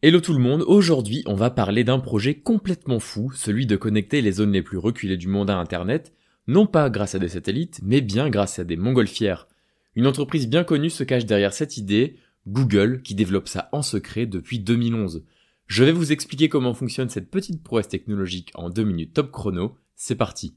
Hello tout le monde, aujourd'hui on va parler d'un projet complètement fou, celui de connecter les zones les plus reculées du monde à Internet, non pas grâce à des satellites, mais bien grâce à des montgolfières. Une entreprise bien connue se cache derrière cette idée, Google, qui développe ça en secret depuis 2011. Je vais vous expliquer comment fonctionne cette petite prouesse technologique en deux minutes top chrono, c'est parti.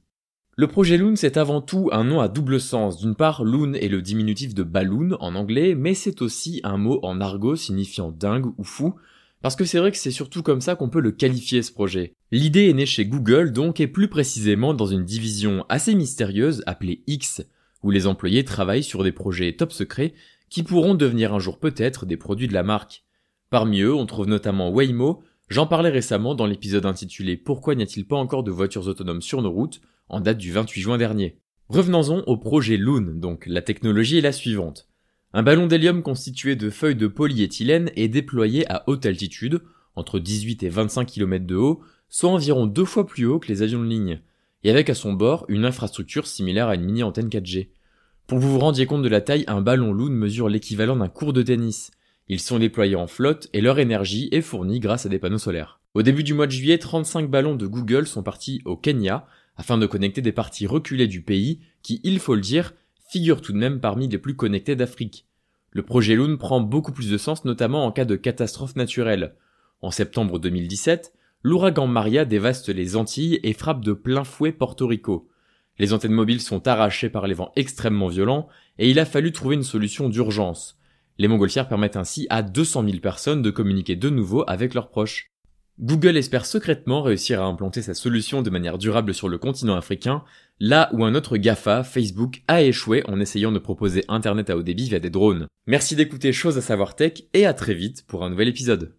Le projet Loon, c'est avant tout un nom à double sens. D'une part, Loon est le diminutif de balloon en anglais, mais c'est aussi un mot en argot signifiant dingue ou fou, parce que c'est vrai que c'est surtout comme ça qu'on peut le qualifier ce projet. L'idée est née chez Google donc et plus précisément dans une division assez mystérieuse appelée X, où les employés travaillent sur des projets top secrets qui pourront devenir un jour peut-être des produits de la marque. Parmi eux, on trouve notamment Waymo, j'en parlais récemment dans l'épisode intitulé Pourquoi n'y a-t-il pas encore de voitures autonomes sur nos routes, en date du 28 juin dernier. Revenons-en au projet Loon, donc la technologie est la suivante. Un ballon d'hélium constitué de feuilles de polyéthylène est déployé à haute altitude, entre 18 et 25 km de haut, soit environ deux fois plus haut que les avions de ligne, et avec à son bord une infrastructure similaire à une mini antenne 4G. Pour vous vous rendiez compte de la taille, un ballon Loon mesure l'équivalent d'un cours de tennis. Ils sont déployés en flotte et leur énergie est fournie grâce à des panneaux solaires. Au début du mois de juillet, 35 ballons de Google sont partis au Kenya afin de connecter des parties reculées du pays qui, il faut le dire, figure tout de même parmi les plus connectés d'Afrique. Le projet Loon prend beaucoup plus de sens notamment en cas de catastrophe naturelle. En septembre 2017, l'ouragan Maria dévaste les Antilles et frappe de plein fouet Porto Rico. Les antennes mobiles sont arrachées par les vents extrêmement violents et il a fallu trouver une solution d'urgence. Les montgolfières permettent ainsi à 200 000 personnes de communiquer de nouveau avec leurs proches. Google espère secrètement réussir à implanter sa solution de manière durable sur le continent africain, là où un autre GAFA, Facebook, a échoué en essayant de proposer Internet à haut débit via des drones. Merci d'écouter Chose à savoir tech et à très vite pour un nouvel épisode.